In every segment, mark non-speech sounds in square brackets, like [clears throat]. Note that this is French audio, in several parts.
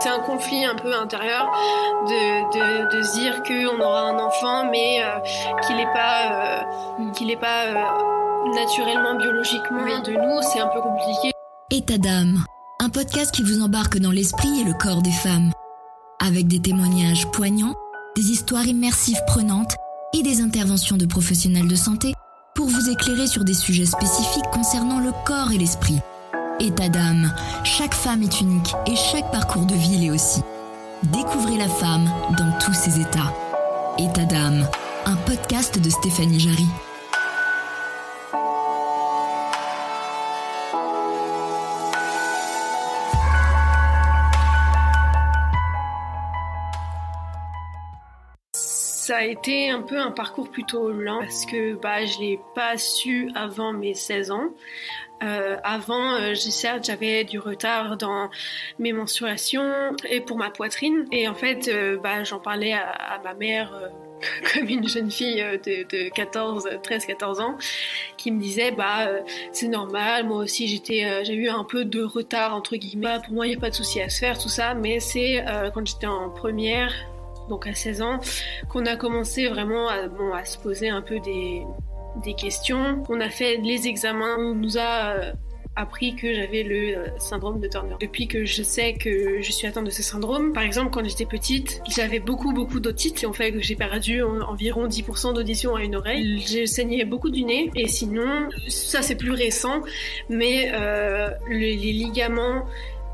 C'est un conflit un peu intérieur de, de, se dire qu'on aura un enfant, mais euh, qu'il n'est pas, euh, qu'il est pas euh, naturellement, biologiquement de nous. C'est un peu compliqué. État d'âme, un podcast qui vous embarque dans l'esprit et le corps des femmes. Avec des témoignages poignants, des histoires immersives prenantes et des interventions de professionnels de santé pour vous éclairer sur des sujets spécifiques concernant le corps et l'esprit. État d'âme. Chaque femme est unique et chaque parcours de vie l'est aussi. Découvrez la femme dans tous ses états. État d'âme, un podcast de Stéphanie Jarry. ça a été un peu un parcours plutôt lent parce que bah, je l'ai pas su avant mes 16 ans. Euh, avant, euh, certes, j'avais du retard dans mes menstruations et pour ma poitrine. Et en fait, euh, bah, j'en parlais à, ma mère euh, [laughs] comme une jeune fille de, de 14, 13, 14 ans, qui me disait bah c'est normal, moi aussi j'étais, j'ai eu un peu de retard entre guillemets. Bah, pour moi, il n'y a pas de souci à se faire tout ça, mais c'est quand j'étais en première donc à 16 ans, qu'on a commencé vraiment à, bon, à se poser un peu des, des questions. On a fait les examens, on nous a euh, appris que j'avais le euh, syndrome de Turner. Depuis que je sais que je suis atteinte de ce syndrome, par exemple quand j'étais petite, j'avais beaucoup beaucoup d'otites qui ont fait que j'ai perdu environ 10% d'audition à une oreille. J'ai saigné beaucoup du nez et sinon, ça c'est plus récent, mais euh, les ligaments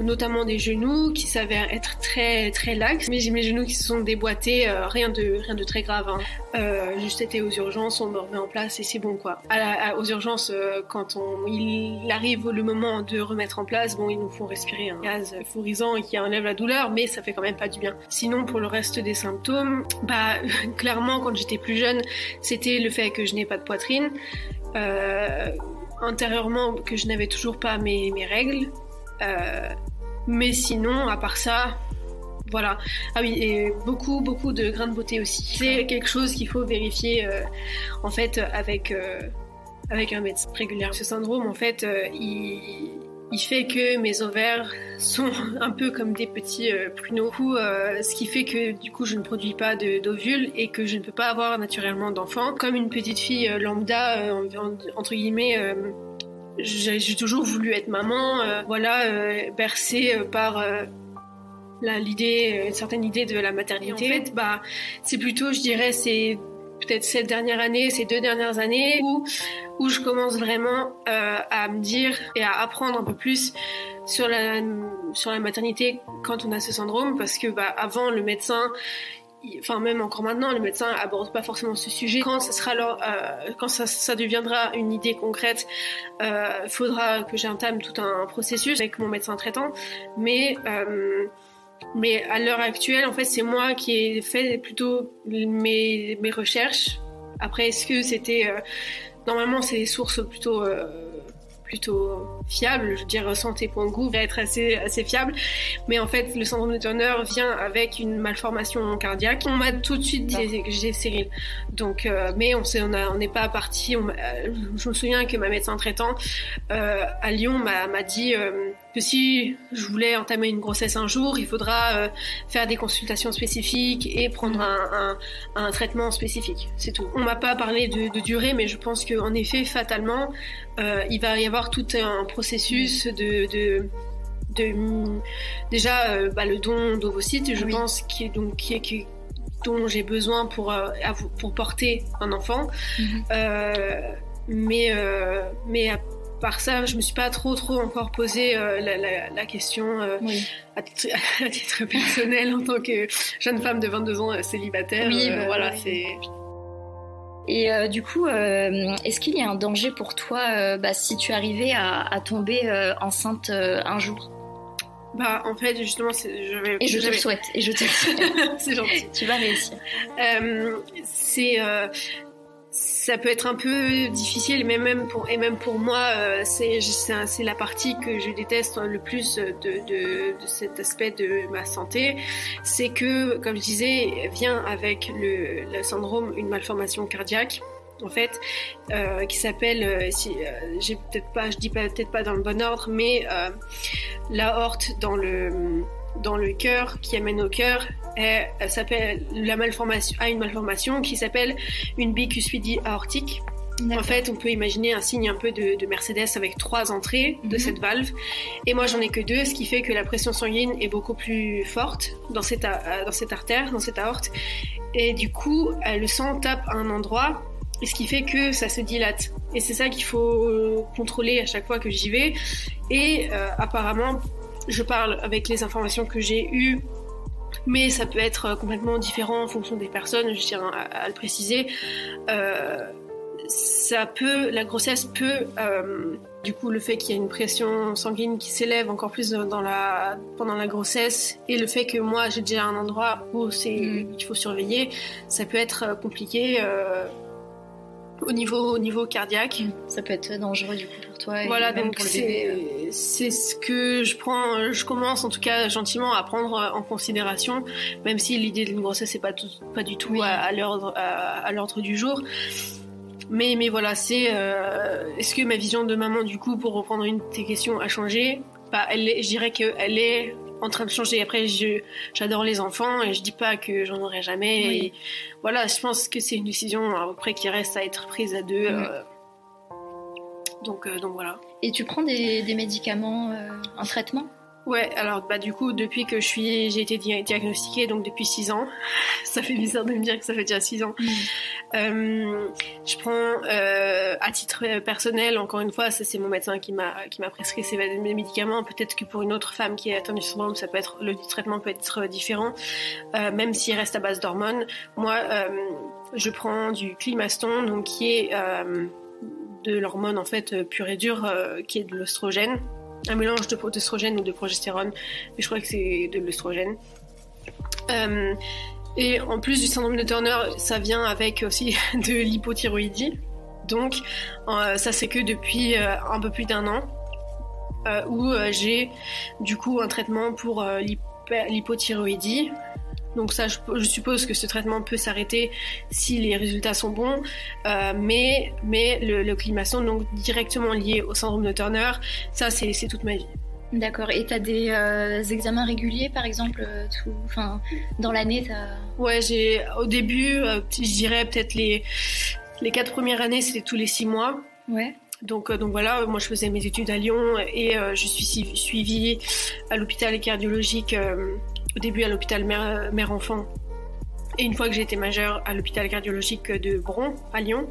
notamment des genoux qui s'avèrent être très très laxes. Mais j'ai mes genoux qui se sont déboîtés, euh, rien de rien de très grave. Hein. Euh, juste été aux urgences, on me remet en place et c'est bon quoi. aux urgences, euh, quand on il arrive le moment de remettre en place, bon ils nous font respirer un gaz euphorisant qui enlève la douleur, mais ça fait quand même pas du bien. Sinon pour le reste des symptômes, bah [laughs] clairement quand j'étais plus jeune, c'était le fait que je n'ai pas de poitrine. intérieurement que je n'avais toujours pas mes, mes règles, euh, mais sinon, à part ça, voilà. Ah oui, et beaucoup, beaucoup de grains de beauté aussi. C'est quelque chose qu'il faut vérifier, euh, en fait, avec, euh, avec un médecin régulier. Ce syndrome, en fait, il, il, fait que mes ovaires sont [laughs] un peu comme des petits pruneaux, ce qui fait que du coup, je ne produis pas d'ovules et que je ne peux pas avoir naturellement d'enfants. Comme une petite fille lambda, entre guillemets, j'ai toujours voulu être maman, euh, voilà, euh, bercée euh, par l'idée, une certaine idée de la maternité. En fait, bah, c'est plutôt, je dirais, c'est peut-être cette dernière année, ces deux dernières années, où, où je commence vraiment à me dire et à apprendre un peu plus sur la, sur la maternité quand on a ce syndrome, parce que bah, avant, le médecin, enfin même encore maintenant, le médecin aborde pas forcément ce sujet. Quand ça sera alors, euh, quand ça, ça, deviendra une idée concrète, euh, faudra que j'entame tout un processus avec mon médecin traitant. Mais euh, mais à l'heure actuelle, en fait, c'est moi qui ai fait plutôt mes, mes recherches. Après, est-ce que c'était euh, normalement c'est des sources plutôt euh, plutôt fiable. Je veux dire, santé.gouv va être assez, assez fiable. Mais en fait, le syndrome de Turner vient avec une malformation cardiaque. On m'a tout de suite dit que j'ai stérile. Donc, euh, mais on sait, on n'est pas parti. On, euh, je me souviens que ma médecin traitant euh, à Lyon m'a dit euh, que si je voulais entamer une grossesse un jour, il faudra euh, faire des consultations spécifiques et prendre un, un, un traitement spécifique. C'est tout. On m'a pas parlé de, de durée, mais je pense qu'en effet, fatalement, il va y avoir tout un processus de, de, de déjà euh, bah, le don d'ovocytes, je pense, qui, donc, qui, qui, dont j'ai besoin pour, euh, pour porter un enfant. Mhm. Euh, mais, mais à part ça, je me suis pas trop trop encore posé la, la, la, question [laughs] à, titre, personnel en tant que jeune femme de 22 ans célibataire. Oui, bah, voilà, c'est et euh, du coup, euh, est-ce qu'il y a un danger pour toi euh, bah, si tu arrivais à, à tomber enceinte un jour? Bah, en fait, justement, je vais, Et je te le souhaite. Et je te [laughs] c'est gentil. tu vas réussir. c'est ça peut être un peu difficile, mais même pour, et même pour moi, euh, c'est la partie que je déteste le plus de, de, cet aspect de ma santé. C'est que, comme je disais, vient avec le, syndrome, une malformation cardiaque en fait, euh, qui s'appelle, euh, si, je dis peut-être pas dans le bon ordre, mais l'aorte dans le dans le cœur, qui amène au cœur, elle, s'appelle la malformation, a une malformation qui s'appelle une bicuspidie aortique. En fait, on peut imaginer un signe un peu de, Mercedes avec trois entrées de mhm. cette valve. Et moi, j'en ai que deux, ce qui fait que la pression sanguine est beaucoup plus forte dans cette, dans cette artère, dans cette aorte. Et du coup, le sang tape à un endroit, et ce qui fait que ça se dilate. Et c'est ça qu'il faut contrôler à chaque fois que j'y vais. Et euh, apparemment, je parle avec les informations que j'ai eues mais ça peut être complètement différent en fonction des personnes, je tiens à, le préciser. Euh, ça peut, la grossesse peut, euh, du coup, le fait qu'il y ait une pression sanguine qui s'élève encore plus dans la, pendant la grossesse et le fait que moi j'ai déjà un endroit où c'est, mm. il faut surveiller, ça peut être compliqué. Euh, au niveau, au niveau cardiaque. Ça peut être dangereux du coup pour toi. voilà, donc c'est ce que je prends, je commence en tout cas gentiment à prendre en considération, même si l'idée d'une grossesse n'est pas, pas du tout à, à l'ordre du jour. Mais, mais voilà, c'est. Euh, est-ce que ma vision de maman, du coup, pour reprendre une de tes questions, a changé? Bah, elle est, Je dirais qu'elle est en train de changer. Après, j'adore les enfants et je dis pas que j'en aurai jamais. Et voilà, je pense que c'est une décision après qui reste à être prise à deux. Euh, donc, euh, donc voilà. Et tu prends des, des médicaments en traitement? Ouais, alors bah du coup depuis que je suis, j'ai été diagnostiquée donc depuis 6 ans. [laughs] ça fait bizarre de me dire que ça fait déjà 6 ans. Mm. Euh, je prends euh, à titre personnel, encore une fois, ça c'est mon médecin qui m'a qui m'a prescrit ces médicaments. Peut-être que pour une autre femme qui est atteinte du syndrome, ça peut être le traitement peut être différent, euh, même s'il reste à base d'hormones. Moi, euh, je prends du climaston, donc qui est euh, de l'hormone en fait pure et dure, qui est de l'oestrogène un mélange de progestrogène ou de progestérone, mais je crois que c'est de l'œstrogène. Euh, et en plus du syndrome de Turner, ça vient avec aussi [laughs] de l'hypothyroïdie. Donc euh, ça c'est que depuis euh, un peu plus d'un an, où j'ai du coup un traitement pour l'hypothyroïdie donc ça, je, suppose que ce traitement peut s'arrêter si les résultats sont bons, euh, mais, mais le, le climaçon, donc directement lié au syndrome de Turner, ça c'est toute ma vie. D'accord. Et tu as des euh, examens réguliers, par exemple, euh, tout, enfin, dans l'année Ouais, j'ai au début, je dirais peut-être les les quatre premières années, c'était tous les six mois. Ouais. Donc, donc voilà, moi je faisais mes études à Lyon et je suis suivie à l'hôpital cardiologique au début à l'hôpital mère-enfant et une fois que j'ai été majeure à l'hôpital cardiologique de Bron à Lyon.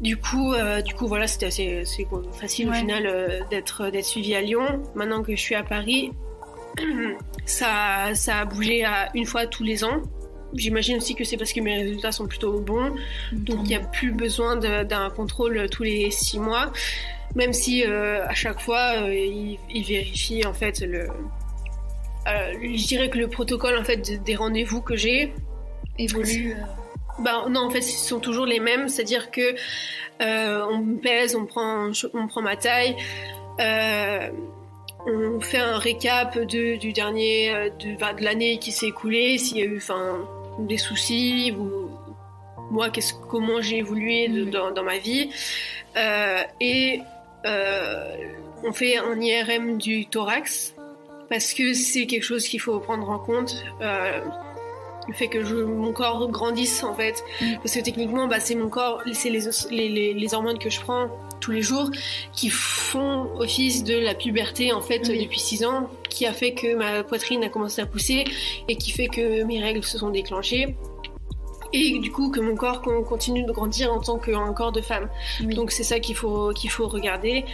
Du coup, euh, du coup voilà, c'était assez, facile au final euh, d'être d'être suivi à Lyon. Maintenant que je suis à Paris, [clears throat] ça, ça a bougé à une fois tous les ans. J'imagine aussi que c'est parce que mes résultats sont plutôt bons, donc il n'y a plus besoin d'un contrôle tous les six mois, même si euh, à chaque fois il, il, vérifie en fait le, euh, je dirais que le protocole en fait des rendez-vous que j'ai évolue. Euh. Bah non, en fait, ils sont toujours les mêmes, c'est-à-dire que euh, on me pèse, on prend, on prend ma taille, on fait un récap de, du dernier, de, bah, de l'année qui s'est écoulée, s'il y a eu, enfin, des soucis ou moi, qu'est-ce, comment j'ai évolué dans, dans, ma vie, et on fait un IRM du thorax parce que c'est quelque chose qu'il faut prendre en compte. Euh, le fait que je, mon corps grandisse en fait, mm. parce que techniquement, bah, c'est mon corps, c'est les, les, les, hormones que je prends tous les jours qui font office de la puberté en fait depuis 6 ans, qui a fait que ma poitrine a commencé à pousser et qui fait que mes règles se sont déclenchées et du coup que mon corps continue de grandir en tant qu'un corps de femme. Donc c'est ça qu'il faut qu'il faut regarder.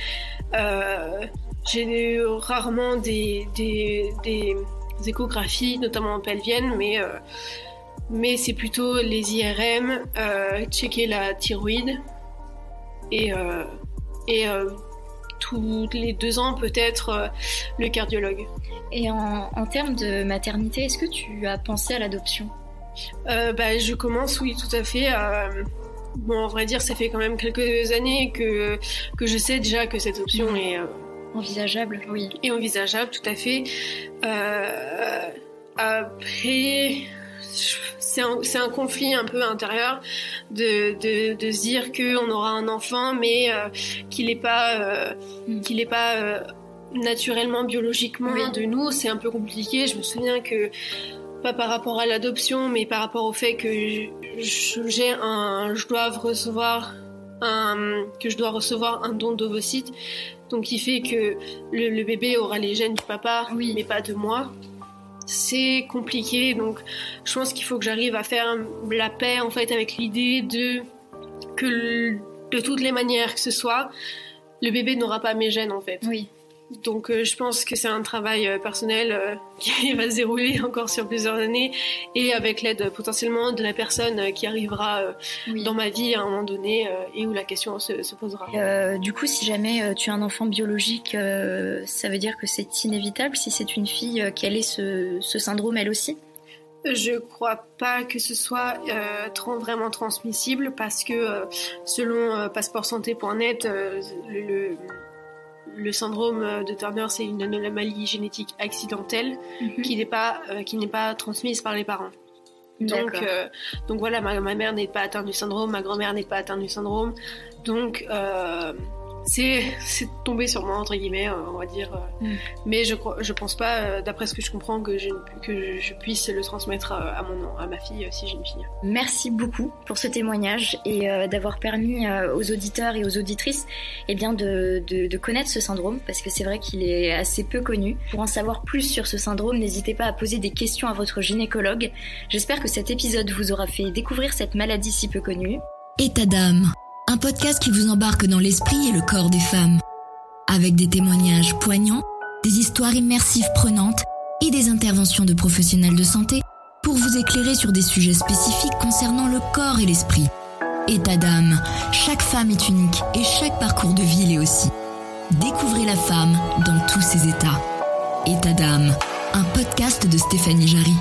Euh, j'ai rarement des, des, des, échographies, notamment en pelvienne, mais, euh, mais c'est plutôt les IRM, euh, checker la thyroïde et, euh, et tous les deux ans peut-être le cardiologue. Et en, en termes de maternité, est-ce que tu as pensé à l'adoption? Bah, Je commence, oui, tout à fait. Bon, en vrai dire, ça fait quand même quelques années que, que je sais déjà que cette option mmh. est, Envisageable, oui. Et envisageable, tout à fait. Euh, après, c'est un, un, conflit un peu intérieur de, de, de se dire qu'on aura un enfant, mais euh, qu'il n'est pas, euh, mm. qu'il est pas naturellement, biologiquement de nous, c'est un peu compliqué. Je me souviens que pas par rapport à l'adoption, mais par rapport au fait que j'ai un, je dois recevoir un, que je dois recevoir un don d'ovocytes, donc qui fait que le, bébé aura les gènes du papa, oui. mais pas de moi. C'est compliqué, donc je pense qu'il faut que j'arrive à faire la paix en fait avec l'idée de que de toutes les manières que ce soit, le bébé n'aura pas mes gènes en fait. Oui. Donc euh, je pense que c'est un travail euh, personnel euh, [laughs] qui va se dérouler encore sur plusieurs années et avec l'aide potentiellement de la personne qui arrivera dans ma vie à un moment donné et où la question se, posera. du coup, si jamais tu as un enfant biologique, ça veut dire que c'est inévitable si c'est une fille qu'elle ait ce, ce syndrome elle aussi? Je crois pas que ce soit vraiment transmissible parce que selon passeportsanté.net, le, le syndrome euh, de Turner, c'est une anomalie génétique accidentelle mhm. qui n'est pas, euh, qui n'est pas transmise par les parents. Donc, euh, donc voilà, ma, ma mère n'est pas atteinte du syndrome, ma grand-mère n'est pas atteinte du syndrome. Donc, c'est tombé sur moi entre guillemets euh, on va dire euh. mm. mais je je pense pas euh, d'après ce que je comprends que je que je puisse le transmettre à, mon à ma fille si j'ai une fille merci beaucoup pour ce témoignage et d'avoir permis aux auditeurs et aux auditrices eh bien de, de, de connaître ce syndrome parce que c'est vrai qu'il est assez peu connu. Pour en savoir plus sur ce syndrome n'hésitez pas à poser des questions à votre gynécologue. J'espère que cet épisode vous aura fait découvrir cette maladie si peu connue. État d'âme un podcast qui vous embarque dans l'esprit et le corps des femmes, avec des témoignages poignants, des histoires immersives prenantes et des interventions de professionnels de santé pour vous éclairer sur des sujets spécifiques concernant le corps et l'esprit. État d'âme, chaque femme est unique et chaque parcours de vie l'est aussi. Découvrez la femme dans tous ses états. État d'âme, un podcast de Stéphanie Jarry.